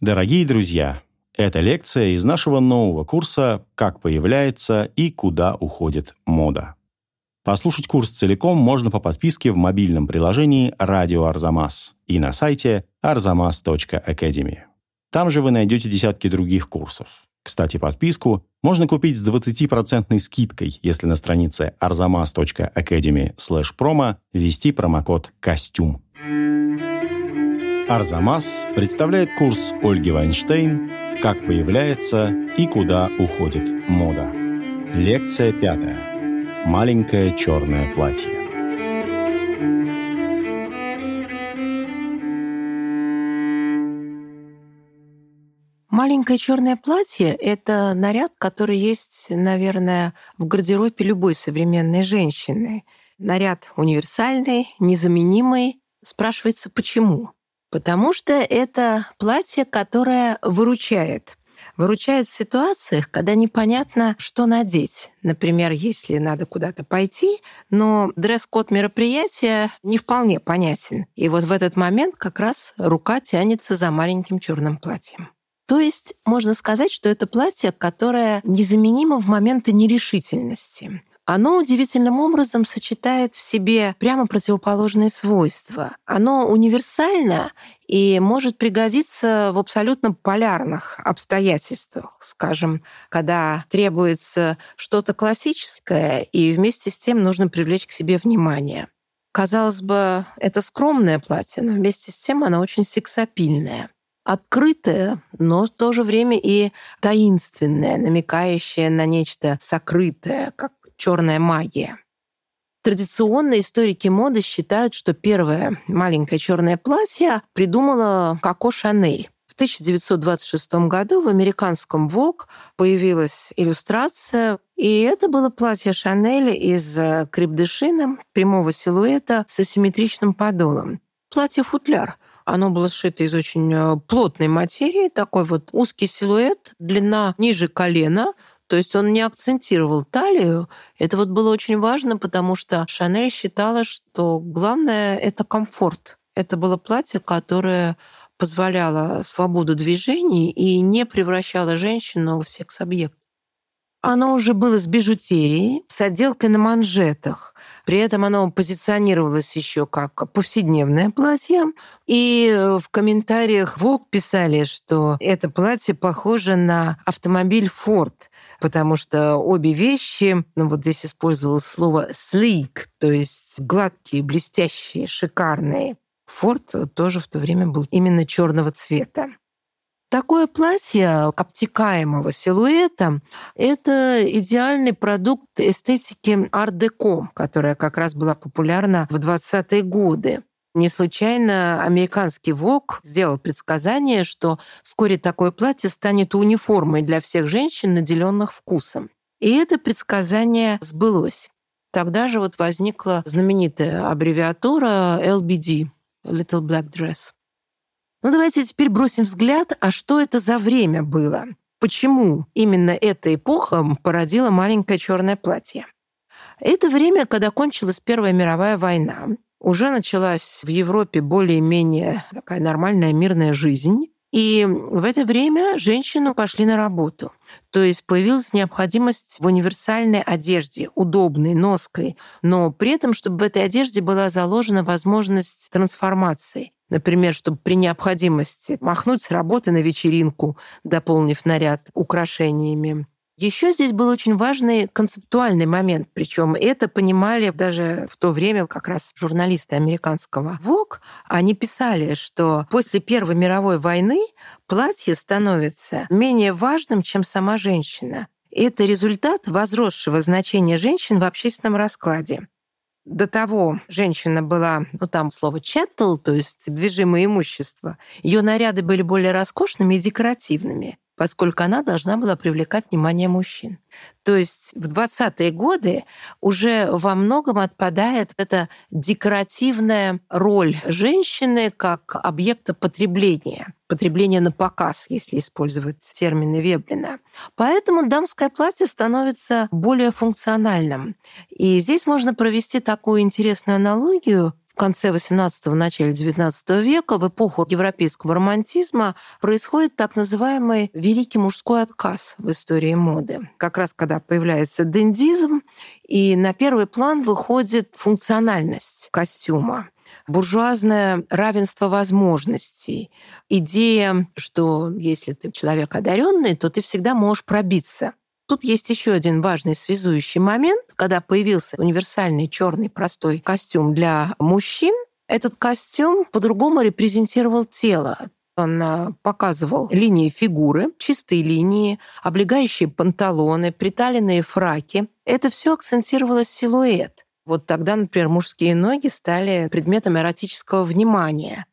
Дорогие друзья, это лекция из нашего нового курса «Как появляется и куда уходит мода». Послушать курс целиком можно по подписке в мобильном приложении «Радио Арзамас» и на сайте arzamas.academy. Там же вы найдете десятки других курсов. Кстати, подписку можно купить с 20% скидкой, если на странице arzamas.academy promo ввести промокод «Костюм». Арзамас представляет курс Ольги Вайнштейн «Как появляется и куда уходит мода». Лекция пятая. Маленькое черное платье. Маленькое черное платье — это наряд, который есть, наверное, в гардеробе любой современной женщины. Наряд универсальный, незаменимый. Спрашивается, почему? Потому что это платье, которое выручает. Выручает в ситуациях, когда непонятно, что надеть. Например, если надо куда-то пойти, но дресс-код мероприятия не вполне понятен. И вот в этот момент как раз рука тянется за маленьким черным платьем. То есть можно сказать, что это платье, которое незаменимо в моменты нерешительности оно удивительным образом сочетает в себе прямо противоположные свойства. Оно универсально и может пригодиться в абсолютно полярных обстоятельствах. Скажем, когда требуется что-то классическое, и вместе с тем нужно привлечь к себе внимание. Казалось бы, это скромное платье, но вместе с тем оно очень сексапильное открытое, но в то же время и таинственное, намекающее на нечто сокрытое, как черная магия. Традиционно историки моды считают, что первое маленькое черное платье придумала Коко Шанель. В 1926 году в американском Vogue появилась иллюстрация, и это было платье Шанель из крепдышина прямого силуэта с асимметричным подолом. Платье-футляр — оно было сшито из очень э, плотной материи, такой вот узкий силуэт, длина ниже колена, то есть он не акцентировал талию. Это вот было очень важно, потому что Шанель считала, что главное — это комфорт. Это было платье, которое позволяло свободу движений и не превращало женщину в секс-объект. Оно уже было с бижутерией, с отделкой на манжетах. При этом оно позиционировалось еще как повседневное платье. И в комментариях Vogue писали, что это платье похоже на автомобиль Ford, потому что обе вещи, ну вот здесь использовалось слово sleek, то есть гладкие, блестящие, шикарные. Форд тоже в то время был именно черного цвета. Такое платье обтекаемого силуэта — это идеальный продукт эстетики ар-деко, которая как раз была популярна в 20-е годы. Не случайно американский ВОК сделал предсказание, что вскоре такое платье станет униформой для всех женщин, наделенных вкусом. И это предсказание сбылось. Тогда же вот возникла знаменитая аббревиатура LBD — Little Black Dress. Ну давайте теперь бросим взгляд, а что это за время было? Почему именно эта эпоха породила маленькое черное платье? Это время, когда кончилась Первая мировая война. Уже началась в Европе более-менее такая нормальная мирная жизнь. И в это время женщины пошли на работу. То есть появилась необходимость в универсальной одежде, удобной, ноской, но при этом, чтобы в этой одежде была заложена возможность трансформации. Например, чтобы при необходимости махнуть с работы на вечеринку, дополнив наряд украшениями. Еще здесь был очень важный концептуальный момент, причем это понимали даже в то время как раз журналисты американского Vogue. Они писали, что после Первой мировой войны платье становится менее важным, чем сама женщина. Это результат возросшего значения женщин в общественном раскладе до того женщина была, ну там слово chattel, то есть движимое имущество, ее наряды были более роскошными и декоративными поскольку она должна была привлекать внимание мужчин. То есть в 20-е годы уже во многом отпадает эта декоративная роль женщины как объекта потребления, потребления на показ, если использовать термины Веблина. Поэтому дамское платье становится более функциональным. И здесь можно провести такую интересную аналогию конце XVIII – начале XIX века, в эпоху европейского романтизма, происходит так называемый великий мужской отказ в истории моды. Как раз когда появляется дендизм, и на первый план выходит функциональность костюма буржуазное равенство возможностей, идея, что если ты человек одаренный, то ты всегда можешь пробиться. Тут есть еще один важный связующий момент. Когда появился универсальный черный простой костюм для мужчин, этот костюм по-другому репрезентировал тело. Он а, показывал линии фигуры, чистые линии, облегающие панталоны, приталенные фраки. Это все акцентировало силуэт. Вот тогда, например, мужские ноги стали предметом эротического внимания.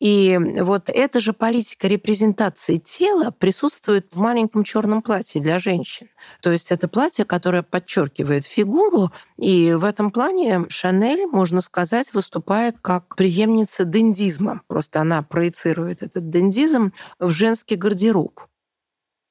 И вот эта же политика репрезентации тела присутствует в маленьком черном платье для женщин. То есть это платье, которое подчеркивает фигуру, и в этом плане Шанель, можно сказать, выступает как преемница дендизма. Просто она проецирует этот дендизм в женский гардероб.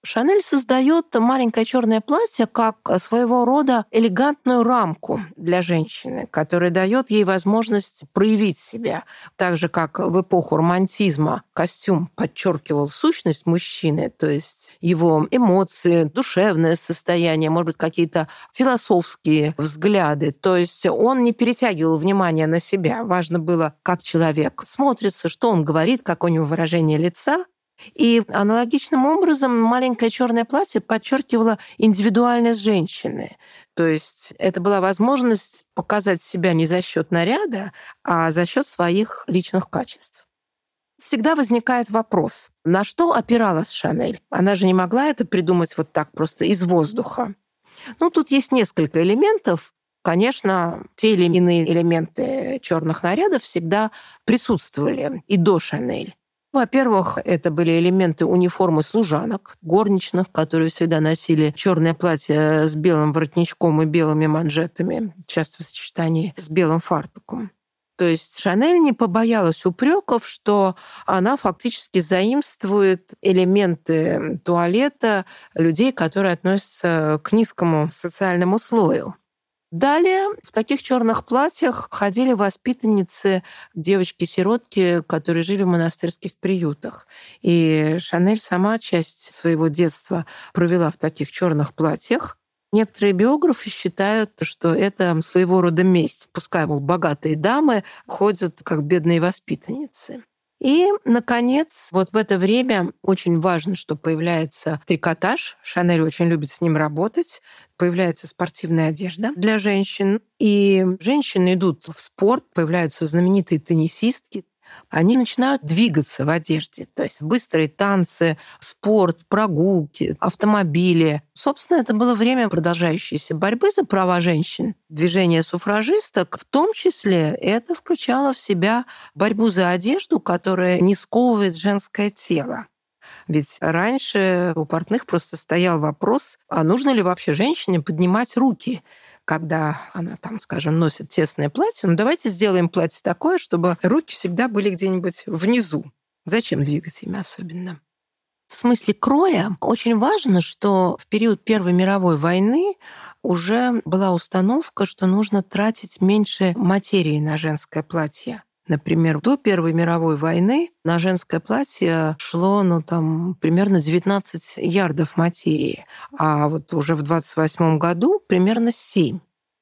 Шанель создает маленькое черное платье как своего рода элегантную рамку для женщины, которая дает ей возможность проявить себя. Так же, как в эпоху романтизма костюм подчеркивал сущность мужчины, то есть его эмоции, душевное состояние, может быть, какие-то философские взгляды. То есть он не перетягивал внимание на себя. Важно было, как человек смотрится, что он говорит, как у него выражение лица, и аналогичным образом маленькое черное платье подчеркивало индивидуальность женщины. То есть это была возможность показать себя не за счет наряда, а за счет своих личных качеств. Всегда возникает вопрос, на что опиралась Шанель? Она же не могла это придумать вот так просто из воздуха. Ну, тут есть несколько элементов. Конечно, те или иные элементы черных нарядов всегда присутствовали и до Шанель. Во-первых, это были элементы униформы служанок, горничных, которые всегда носили черное платье с белым воротничком и белыми манжетами, часто в сочетании с белым фартуком. То есть Шанель не побоялась упреков, что она фактически заимствует элементы туалета людей, которые относятся к низкому социальному слою. Далее в таких черных платьях ходили воспитанницы, девочки-сиротки, которые жили в монастырских приютах. И Шанель сама часть своего детства провела в таких черных платьях. Некоторые биографы считают, что это своего рода месть. Пускай, мол, богатые дамы ходят как бедные воспитанницы. И, наконец, вот в это время очень важно, что появляется трикотаж. Шанель очень любит с ним работать. Появляется спортивная одежда для женщин. И женщины идут в спорт, появляются знаменитые теннисистки, они начинают двигаться в одежде. То есть быстрые танцы, спорт, прогулки, автомобили. Собственно, это было время продолжающейся борьбы за права женщин. Движение суфражисток, в том числе, это включало в себя борьбу за одежду, которая не сковывает женское тело. Ведь раньше у портных просто стоял вопрос, а нужно ли вообще женщине поднимать руки когда она там, скажем, носит тесное платье, ну давайте сделаем платье такое, чтобы руки всегда были где-нибудь внизу. Зачем двигать ими особенно? В смысле кроя очень важно, что в период Первой мировой войны уже была установка, что нужно тратить меньше материи на женское платье. Например, до Первой мировой войны на женское платье шло ну, там, примерно 19 ярдов материи, а вот уже в 28 году примерно 7.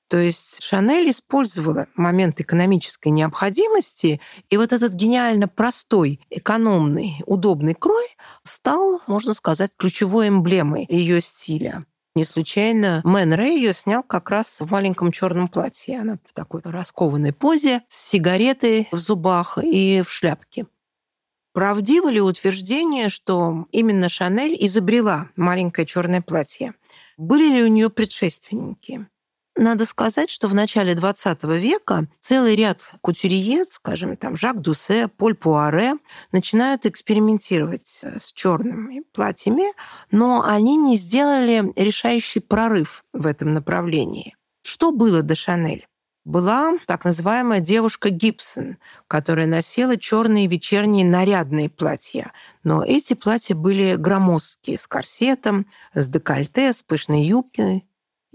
То есть Шанель использовала момент экономической необходимости, и вот этот гениально простой, экономный, удобный крой стал, можно сказать, ключевой эмблемой ее стиля. Не случайно Мэн Рэй ее снял как раз в маленьком черном платье. Она в такой раскованной позе, с сигаретой в зубах и в шляпке. Правдиво ли утверждение, что именно Шанель изобрела маленькое черное платье? Были ли у нее предшественники? Надо сказать, что в начале XX века целый ряд кутюрье, скажем, там Жак Дусе, Поль Пуаре, начинают экспериментировать э, с черными платьями, но они не сделали решающий прорыв в этом направлении. Что было до Шанель? была так называемая девушка Гибсон, которая носила черные вечерние нарядные платья. Но эти платья были громоздкие, с корсетом, с декольте, с пышной юбкой.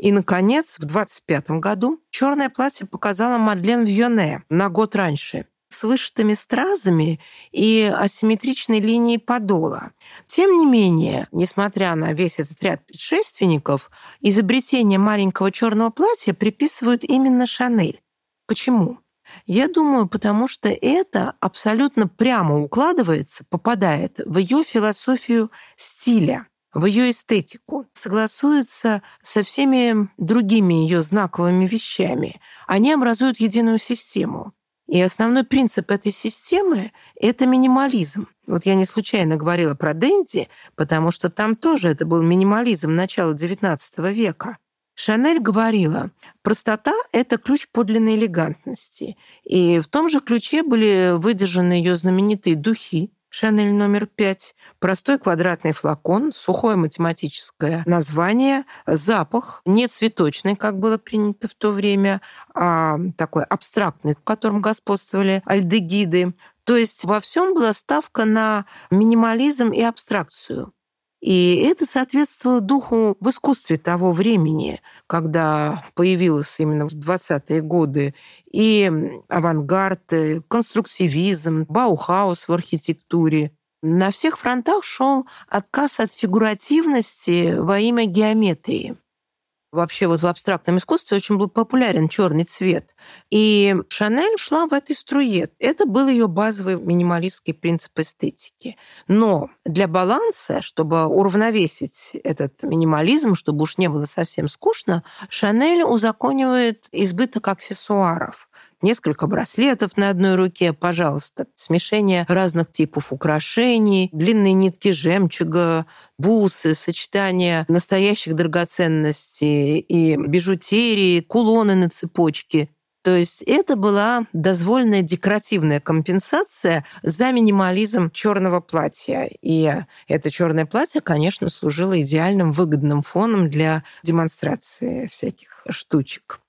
И, наконец, в 25 году черное платье показала Мадлен Вьоне на год раньше с вышитыми стразами и асимметричной линией подола. Тем не менее, несмотря на весь этот ряд предшественников, изобретение маленького черного платья приписывают именно Шанель. Почему? Я думаю, потому что это абсолютно прямо укладывается, попадает в ее философию стиля в ее эстетику, согласуется со всеми другими ее знаковыми вещами. Они образуют единую систему. И основной принцип этой системы — это минимализм. Вот я не случайно говорила про Дэнди, потому что там тоже это был минимализм начала XIX века. Шанель говорила, простота — это ключ подлинной элегантности. И в том же ключе были выдержаны ее знаменитые духи, Шанель номер пять. Простой квадратный флакон, сухое математическое название, запах, не цветочный, как было принято в то время, а такой абстрактный, в котором господствовали альдегиды. То есть во всем была ставка на минимализм и абстракцию. И это соответствовало духу в искусстве того времени, когда появилась именно в 20-е годы и авангард, и конструктивизм, Баухаус в архитектуре. На всех фронтах шел отказ от фигуративности во имя геометрии. Вообще вот в абстрактном искусстве очень был популярен черный цвет. И Шанель шла в этой струе. Это был ее базовый минималистский принцип эстетики. Но для баланса, чтобы уравновесить этот минимализм, чтобы уж не было совсем скучно, Шанель узаконивает избыток аксессуаров несколько браслетов на одной руке, пожалуйста, смешение разных типов украшений, длинные нитки жемчуга, бусы, сочетание настоящих драгоценностей и бижутерии, кулоны на цепочке. То есть это была дозволенная декоративная компенсация за минимализм черного платья. И это черное платье, конечно, служило идеальным выгодным фоном для демонстрации всяких штучек.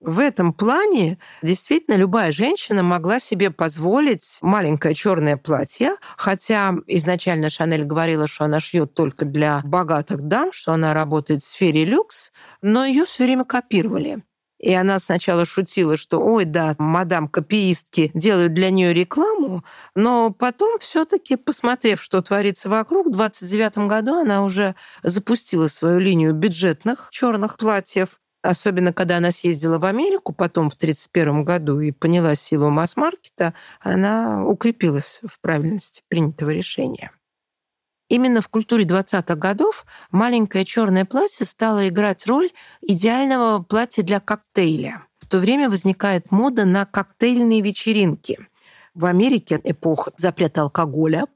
В этом плане действительно любая женщина могла себе позволить маленькое черное платье, хотя изначально Шанель говорила, что она шьет только для богатых дам, что она работает в сфере люкс, но ее все время копировали. И она сначала шутила, что, ой, да, мадам копиистки делают для нее рекламу, но потом все-таки, посмотрев, что творится вокруг, в 29 году она уже запустила свою линию бюджетных черных платьев, Особенно, когда она съездила в Америку потом в 1931 году и поняла силу масс-маркета, она укрепилась в правильности принятого решения. Именно в культуре 20-х годов маленькое черное платье стало играть роль идеального платья для коктейля. В то время возникает мода на коктейльные вечеринки – в Америке эпоха запрета алкоголя,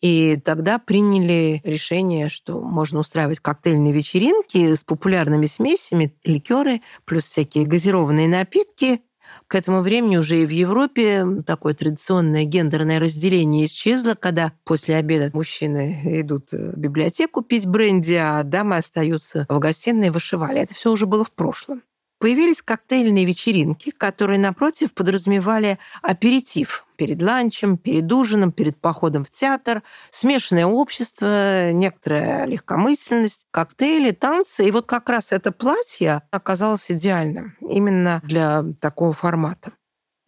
и тогда приняли решение, что можно устраивать коктейльные вечеринки с популярными смесями, ликеры, плюс всякие газированные напитки. К этому времени уже и в Европе такое традиционное гендерное разделение исчезло, когда после обеда мужчины идут в библиотеку пить бренди, а дамы остаются в гостиной и вышивали. Это все уже было в прошлом. Появились коктейльные вечеринки, которые, напротив, подразумевали аперитив перед ланчем, перед ужином, перед походом в театр, смешанное общество, некоторая легкомысленность, коктейли, танцы. И вот как раз это платье оказалось идеальным именно для такого формата.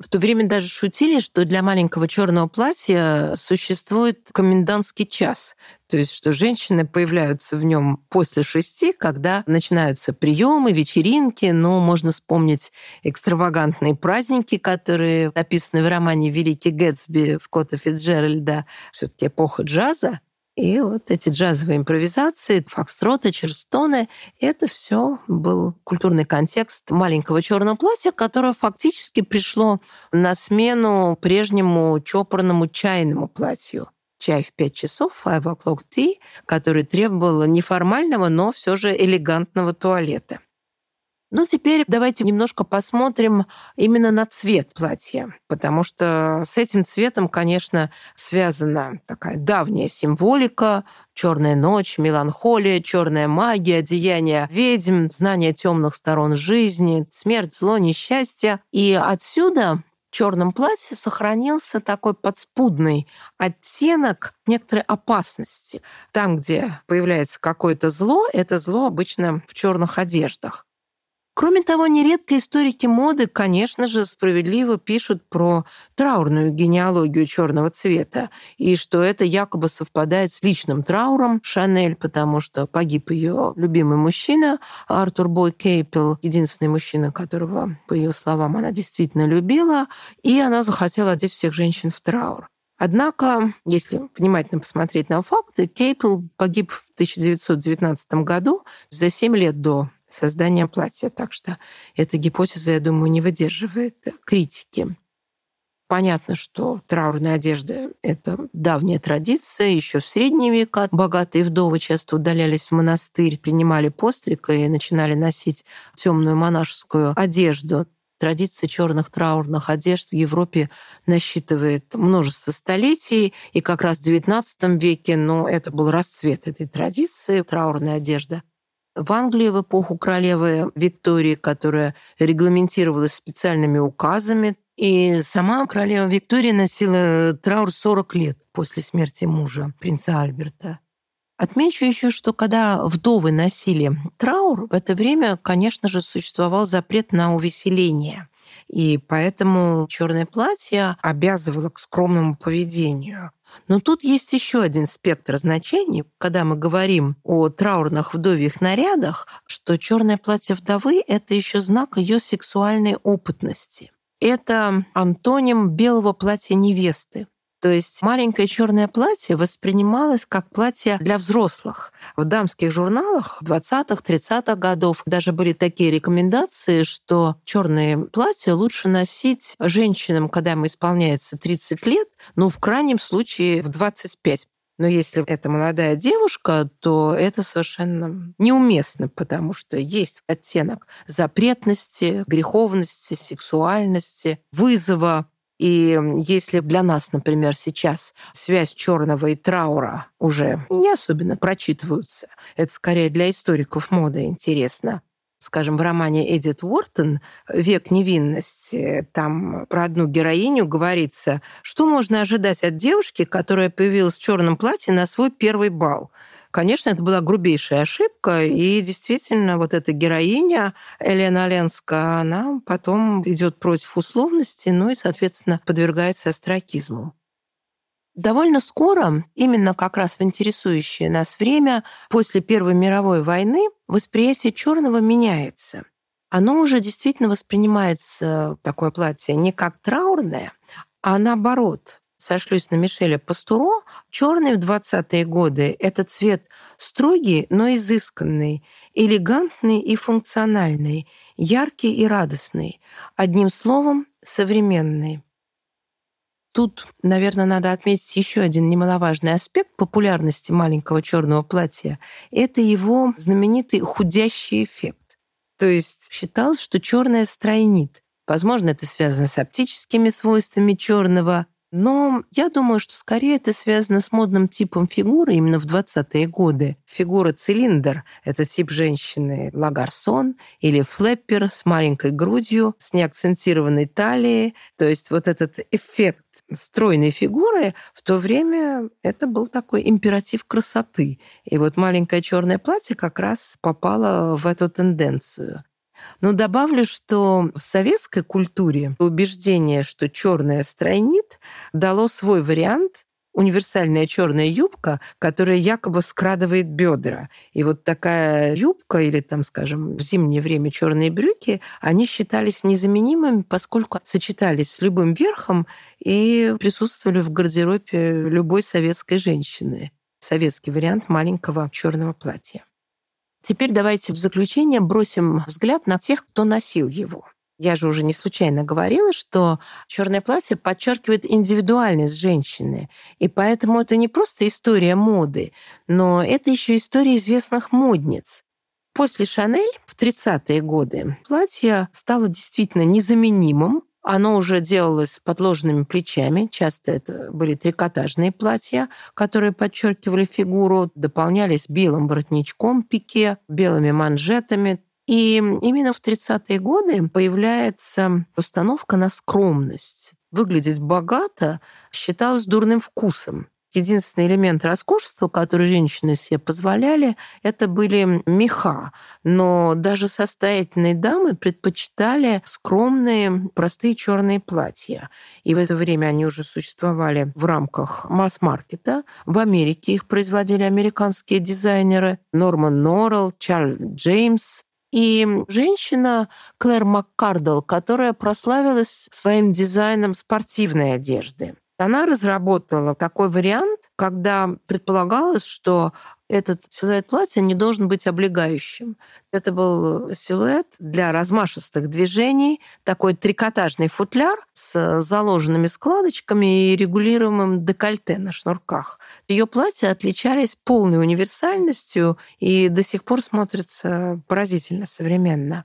В то время даже шутили, что для маленького черного платья существует комендантский час. То есть, что женщины появляются в нем после шести, когда начинаются приемы, вечеринки. Ну, можно вспомнить экстравагантные праздники, которые описаны в романе «Великий Гэтсби» Скотта Фитджеральда. все таки эпоха джаза. И вот эти джазовые импровизации, фокстроты, черстоны, это все был культурный контекст маленького черного платья, которое фактически пришло на смену прежнему чопорному чайному платью. Чай в пять часов, five o'clock tea, который требовал неформального, но все же элегантного туалета. Ну, теперь давайте немножко посмотрим именно на цвет платья, потому что с этим цветом, конечно, связана такая давняя символика, черная ночь, меланхолия, черная магия, одеяние ведьм, знание темных сторон жизни, смерть, зло, несчастье. И отсюда черном платье сохранился такой подспудный оттенок некоторой опасности. Там, где появляется какое-то зло, это зло обычно в черных одеждах. Кроме того, нередко историки моды, конечно же, справедливо пишут про траурную генеалогию черного цвета, и что это якобы совпадает с личным трауром Шанель, потому что погиб ее любимый мужчина Артур Бой Кейпел, единственный мужчина, которого, по ее словам, она действительно любила, и она захотела одеть всех женщин в траур. Однако, если внимательно посмотреть на факты, Кейпл погиб в 1919 году за 7 лет до создания платья. Так что эта гипотеза, я думаю, не выдерживает критики. Понятно, что траурная одежда — это давняя традиция. Еще в средние века богатые вдовы часто удалялись в монастырь, принимали постриг и начинали носить темную монашескую одежду. Традиция черных траурных одежд в Европе насчитывает множество столетий, и как раз в XIX веке, ну, это был расцвет этой традиции, траурная одежда — в Англии в эпоху королевы Виктории, которая регламентировалась специальными указами, и сама королева Виктория носила траур 40 лет после смерти мужа, принца Альберта. Отмечу еще, что когда вдовы носили траур, в это время, конечно же, существовал запрет на увеселение. И поэтому черное платье обязывало к скромному поведению. Но тут есть еще один спектр значений, когда мы говорим о траурных вдовьих нарядах, что черное платье вдовы — это еще знак ее сексуальной опытности. Это антоним белого платья невесты. То есть маленькое черное платье воспринималось как платье для взрослых. В дамских журналах 20-х, 30-х годов даже были такие рекомендации, что черные платья лучше носить женщинам, когда им исполняется 30 лет, ну, в крайнем случае, в 25. Но если это молодая девушка, то это совершенно неуместно, потому что есть оттенок запретности, греховности, сексуальности, вызова. И если для нас, например, сейчас связь черного и траура уже не особенно прочитываются, это скорее для историков моды интересно, скажем, в романе Эдит Уортон «Век невинности», там про одну героиню говорится, что можно ожидать от девушки, которая появилась в черном платье на свой первый бал – Конечно, это была грубейшая ошибка, и действительно вот эта героиня Елена Оленска, она потом идет против условности, ну и, соответственно, подвергается астракизму. Довольно скоро, именно как раз в интересующее нас время, после Первой мировой войны, восприятие черного меняется. Оно уже действительно воспринимается, такое платье, не как траурное, а наоборот, сошлюсь на Мишеля Пастуро, черный в 20-е годы — это цвет строгий, но изысканный, элегантный и функциональный, яркий и радостный, одним словом, современный. Тут, наверное, надо отметить еще один немаловажный аспект популярности маленького черного платья. Это его знаменитый худящий эффект. То есть считалось, что черное стройнит. Возможно, это связано с оптическими свойствами черного, но я думаю, что скорее это связано с модным типом фигуры именно в 20-е годы. Фигура цилиндр — это тип женщины лагарсон или флэппер с маленькой грудью, с неакцентированной талией. То есть вот этот эффект стройной фигуры в то время это был такой императив красоты. И вот маленькое черное платье как раз попало в эту тенденцию. Но добавлю, что в советской культуре убеждение, что черное стройнит, дало свой вариант универсальная черная юбка, которая якобы скрадывает бедра. И вот такая юбка или там, скажем, в зимнее время черные брюки, они считались незаменимыми, поскольку сочетались с любым верхом и присутствовали в гардеробе любой советской женщины. Советский вариант маленького черного платья. Теперь давайте в заключение бросим взгляд на тех, кто носил его. Я же уже не случайно говорила, что черное платье подчеркивает индивидуальность женщины. И поэтому это не просто история моды, но это еще история известных модниц. После Шанель в 30-е годы платье стало действительно незаменимым оно уже делалось с подложенными плечами. Часто это были трикотажные платья, которые подчеркивали фигуру, дополнялись белым воротничком пике, белыми манжетами. И именно в 30-е годы появляется установка на скромность. Выглядеть богато считалось дурным вкусом. Единственный элемент роскошества, который женщины себе позволяли, это были меха. Но даже состоятельные дамы предпочитали скромные, простые черные платья. И в это время они уже существовали в рамках масс-маркета. В Америке их производили американские дизайнеры Норман Норрелл, Чарльз Джеймс, и женщина Клэр Маккардл, которая прославилась своим дизайном спортивной одежды. Она разработала такой вариант, когда предполагалось, что этот силуэт платья не должен быть облегающим. Это был силуэт для размашистых движений, такой трикотажный футляр с заложенными складочками и регулируемым декольте на шнурках. Ее платья отличались полной универсальностью и до сих пор смотрятся поразительно современно.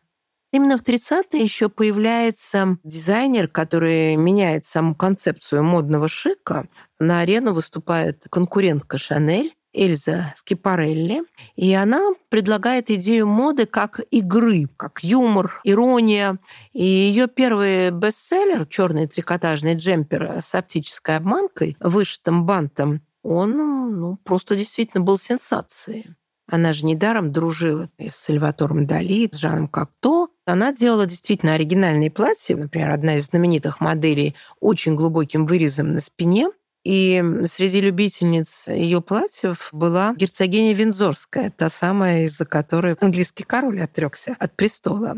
Именно в 30-е еще появляется дизайнер, который меняет саму концепцию модного шика. На арену выступает конкурентка Шанель, Эльза Скипарелли, и она предлагает идею моды как игры, как юмор, ирония. И ее первый бестселлер «Черный трикотажный джемпер с оптической обманкой», вышитым бантом, он ну, просто действительно был сенсацией. Она же недаром дружила с Сальватором Дали, с Жаном Кокто. Она делала действительно оригинальные платья. Например, одна из знаменитых моделей очень глубоким вырезом на спине. И среди любительниц ее платьев была герцогиня Винзорская, та самая, из-за которой английский король отрекся от престола.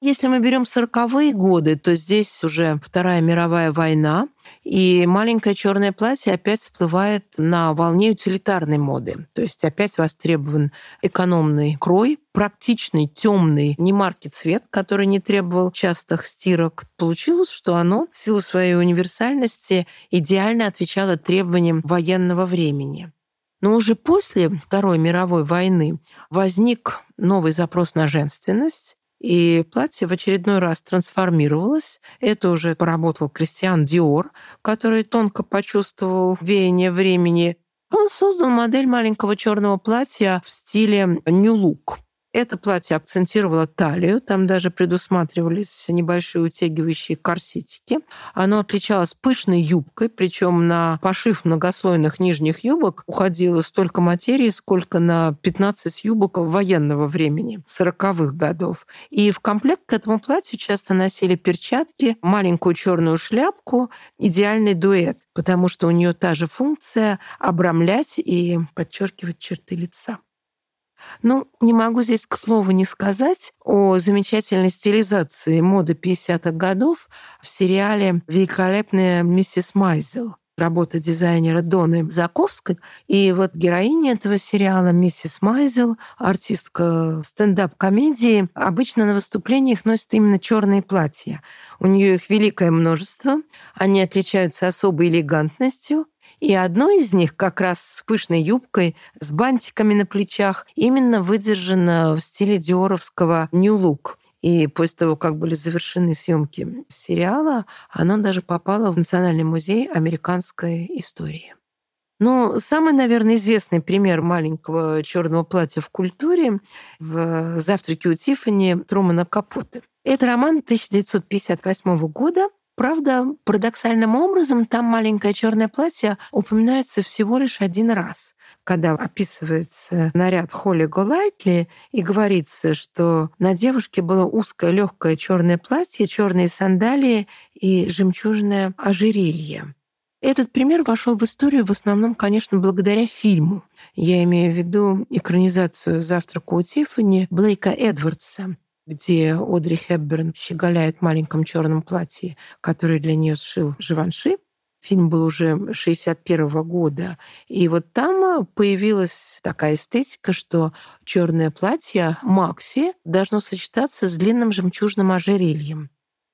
Если мы берем сороковые годы, то здесь уже Вторая мировая война, и маленькое черное платье опять всплывает на волне утилитарной моды. То есть опять востребован экономный крой, практичный, темный, не марки цвет, который не требовал частых стирок. Получилось, что оно в силу своей универсальности идеально отвечало требованиям военного времени. Но уже после Второй мировой войны возник новый запрос на женственность, и платье в очередной раз трансформировалось. Это уже поработал Кристиан Диор, который тонко почувствовал веяние времени. Он создал модель маленького черного платья в стиле New Look. Это платье акцентировало талию, там даже предусматривались небольшие утягивающие корсетики. Оно отличалось пышной юбкой, причем на пошив многослойных нижних юбок уходило столько материи, сколько на 15 юбок военного времени, 40-х годов. И в комплект к этому платью часто носили перчатки, маленькую черную шляпку, идеальный дуэт, потому что у нее та же функция обрамлять и подчеркивать черты лица. Ну, не могу здесь, к слову, не сказать о замечательной стилизации моды 50-х годов в сериале «Великолепная миссис Майзел» работа дизайнера Доны Заковской. И вот героиня этого сериала, миссис Майзел, артистка стендап-комедии, обычно на выступлениях носит именно черные платья. У нее их великое множество, они отличаются особой элегантностью, и одно из них, как раз с пышной юбкой, с бантиками на плечах, именно выдержано в стиле диоровского New Look. И после того, как были завершены съемки сериала, оно даже попало в Национальный музей американской истории. Ну, самый, наверное, известный пример маленького черного платья в культуре в «Завтраке у Тиффани» Трумана Капоты. Это роман 1958 года, Правда, парадоксальным образом там маленькое черное платье упоминается всего лишь один раз, когда описывается наряд Холли Голайтли и говорится, что на девушке было узкое легкое черное платье, черные сандалии и жемчужное ожерелье. Этот пример вошел в историю в основном, конечно, благодаря фильму. Я имею в виду экранизацию «Завтрака у Тиффани» Блейка Эдвардса где Одри Хепберн щеголяет в маленьком черном платье, которое для нее сшил Живанши. Фильм был уже 61 года. И вот там появилась такая эстетика, что черное платье Макси должно сочетаться с длинным жемчужным ожерельем.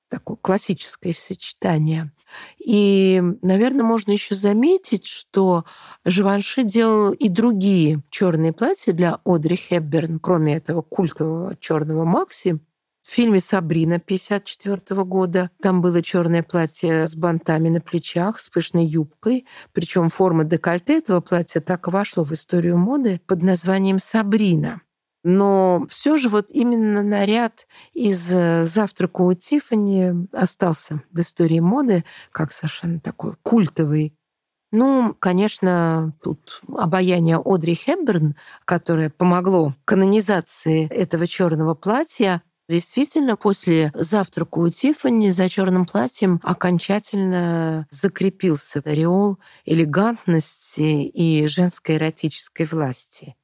Такое классическое сочетание. И, наверное, можно еще заметить, что Живанши делал и другие черные платья для Одри Хепберн, кроме этого культового черного Макси. В фильме «Сабрина» 1954 года там было черное платье с бантами на плечах, с пышной юбкой. Причем форма декольте этого платья так и вошло в историю моды под названием «Сабрина». Но все же вот именно наряд из э, «Завтрака у Тиффани» остался в истории моды как совершенно такой культовый ну, конечно, тут обаяние Одри Хепберн, которое помогло канонизации этого черного платья, Действительно, после завтрака у Тиффани за черным платьем окончательно закрепился ореол элегантности и женской эротической власти.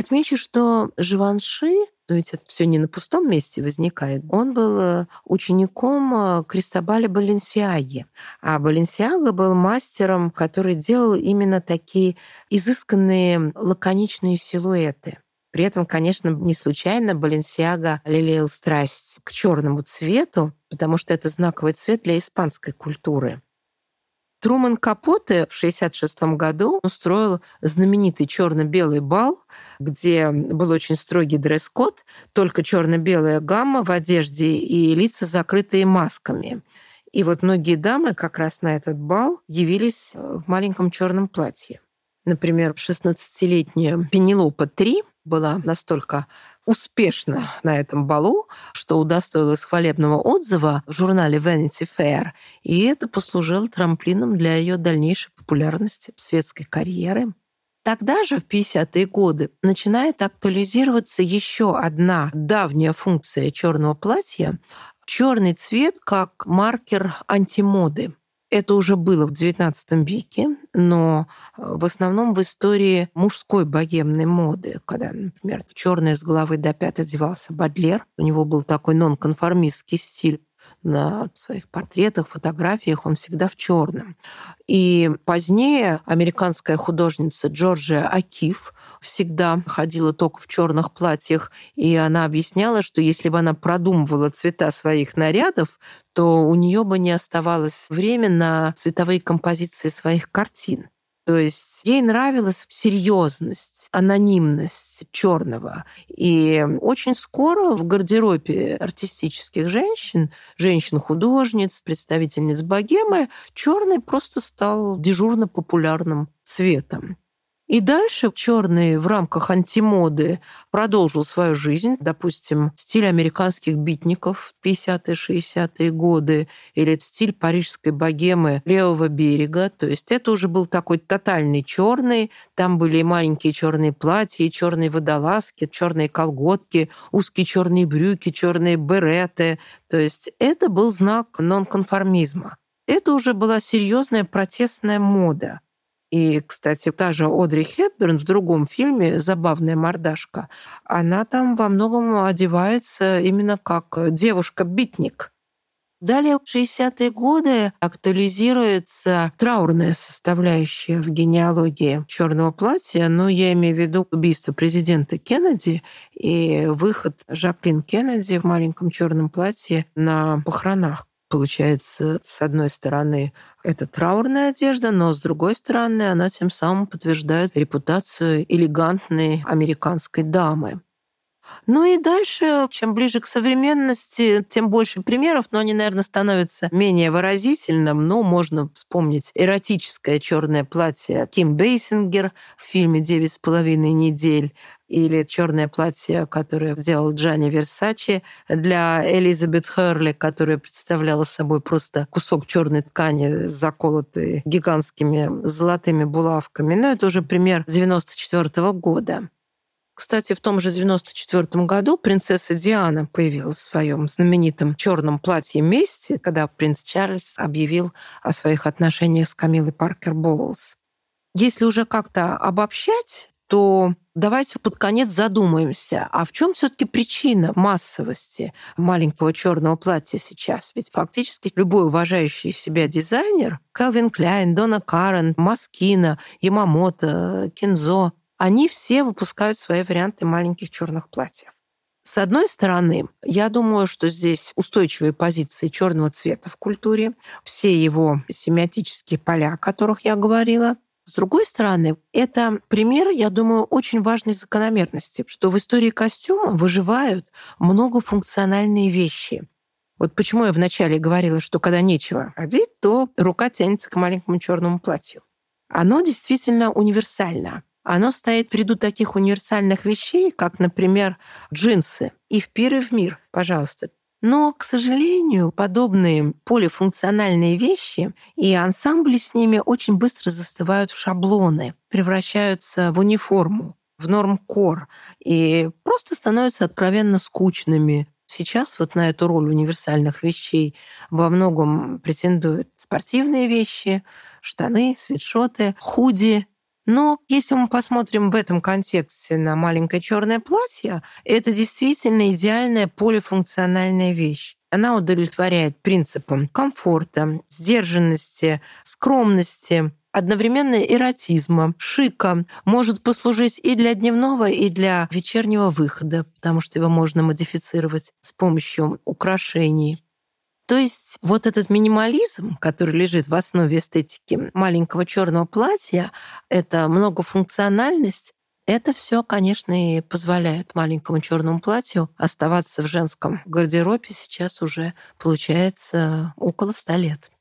Отмечу, что Живанши, то есть это все не на пустом месте возникает, он был э, учеником э, Кристобаля Баленсиаги. А Баленсиага был мастером, который делал именно такие изысканные лаконичные силуэты. При этом, конечно, не случайно Баленсиага лелеял страсть к черному цвету, потому что это знаковый цвет для испанской культуры. Труман Капоте в 1966 году устроил знаменитый черно-белый бал, где был очень строгий дресс-код, только черно-белая гамма в одежде и лица закрытые масками. И вот многие дамы как раз на этот бал явились в маленьком черном платье. Например, 16-летняя Пенелопа 3 была настолько успешна на этом балу, что удостоилась хвалебного отзыва в журнале Vanity Fair, и это послужило трамплином для ее дальнейшей популярности, светской карьеры. Тогда же, в 50-е годы, начинает актуализироваться еще одна давняя функция черного платья – черный цвет как маркер антимоды. Это уже было в XIX веке, но э, в основном в истории мужской богемной моды, когда, например, в черное с головы до пят одевался Бадлер, у него был такой нонконформистский стиль, на своих портретах, фотографиях он всегда в черном. И позднее американская художница Джорджия Акиф всегда ходила только в черных платьях, и она объясняла, что если бы она продумывала цвета своих нарядов, то у нее бы не оставалось времени на цветовые композиции своих картин. То есть ей нравилась серьезность, анонимность черного. И очень скоро в гардеробе артистических женщин, женщин-художниц, представительниц богемы, черный просто стал дежурно популярным цветом. И дальше черный в рамках антимоды продолжил свою жизнь. Допустим, стиль американских битников 50-е, 60-е годы или стиль парижской богемы левого берега. То есть это уже был такой тотальный черный. Там были и маленькие черные платья, и черные водолазки, черные колготки, узкие черные брюки, черные береты. То есть это был знак нонконформизма. Это уже была серьезная протестная мода. И, кстати, та же Одри Хепберн в другом фильме «Забавная мордашка», она там во многом одевается именно как девушка-битник. Далее в 60-е годы актуализируется траурная составляющая в генеалогии черного платья, но я имею в виду убийство президента Кеннеди и выход Жаклин Кеннеди в маленьком черном платье на похоронах. Получается, с одной стороны, это траурная одежда, но с другой стороны, она тем самым подтверждает репутацию элегантной американской дамы. Ну и дальше, чем ближе к современности, тем больше примеров, но они, наверное, становятся менее выразительным. Но можно вспомнить эротическое черное платье Ким Бейсингер в фильме «Девять с половиной недель», или черное платье, которое сделал Джанни Версачи для Элизабет Херли, которое представляло собой просто кусок черной ткани, заколотый гигантскими золотыми булавками. Но это уже пример 94 года. Кстати, в том же 94 году принцесса Диана появилась в своем знаменитом черном платье мести, когда принц Чарльз объявил о своих отношениях с Камилой Паркер Боулс. Если уже как-то обобщать, то давайте под конец задумаемся, а в чем все-таки причина массовости маленького черного платья сейчас? Ведь фактически любой уважающий себя дизайнер, Калвин Кляйн, Дона Карен, Маскина, Ямамото, Кинзо, они все выпускают свои варианты маленьких черных платьев. С одной стороны, я думаю, что здесь устойчивые позиции черного цвета в культуре, все его семиотические поля, о которых я говорила. С другой стороны, это пример, я думаю, очень важной закономерности, что в истории костюма выживают многофункциональные вещи. Вот почему я вначале говорила, что когда нечего одеть, то рука тянется к маленькому черному платью. Оно действительно универсально. Оно стоит в ряду таких универсальных вещей, как, например, джинсы. И в пир, и в мир, пожалуйста. Но, к сожалению, подобные полифункциональные вещи и ансамбли с ними очень быстро застывают в шаблоны, превращаются в униформу, в норм-кор и просто становятся откровенно скучными. Сейчас вот на эту роль универсальных вещей во многом претендуют спортивные вещи, штаны, свитшоты, худи, но если мы посмотрим в этом контексте на маленькое черное платье, это действительно идеальная полифункциональная вещь. Она удовлетворяет принципам комфорта, сдержанности, скромности, одновременно эротизма, шика, может послужить и для дневного, и для вечернего выхода, потому что его можно модифицировать с помощью украшений. То есть вот этот минимализм, который лежит в основе эстетики маленького черного платья, это многофункциональность, это все, конечно, и позволяет маленькому черному платью оставаться в женском гардеробе сейчас уже, получается, около ста лет.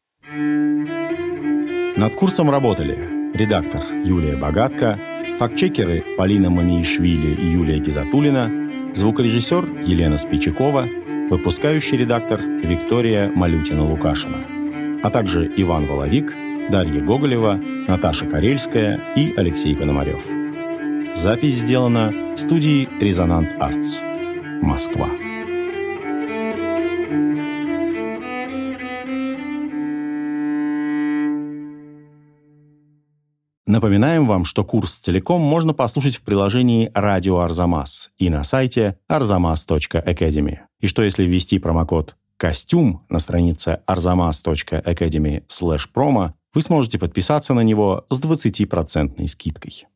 Над курсом работали редактор Юлия Богатка, фактчекеры Полина Маниишвили и Юлия Гизатулина, звукорежиссер Елена Спичакова – выпускающий редактор Виктория Малютина-Лукашина, а также Иван Воловик, Дарья Гоголева, Наташа Карельская и Алексей Пономарев. Запись сделана в студии «Резонант Артс», Москва. Напоминаем вам, что курс целиком можно послушать в приложении «Радио Арзамас» и на сайте arzamas.academy. И что если ввести промокод «Костюм» на странице arzamas.academy promo, вы сможете подписаться на него с 20% скидкой.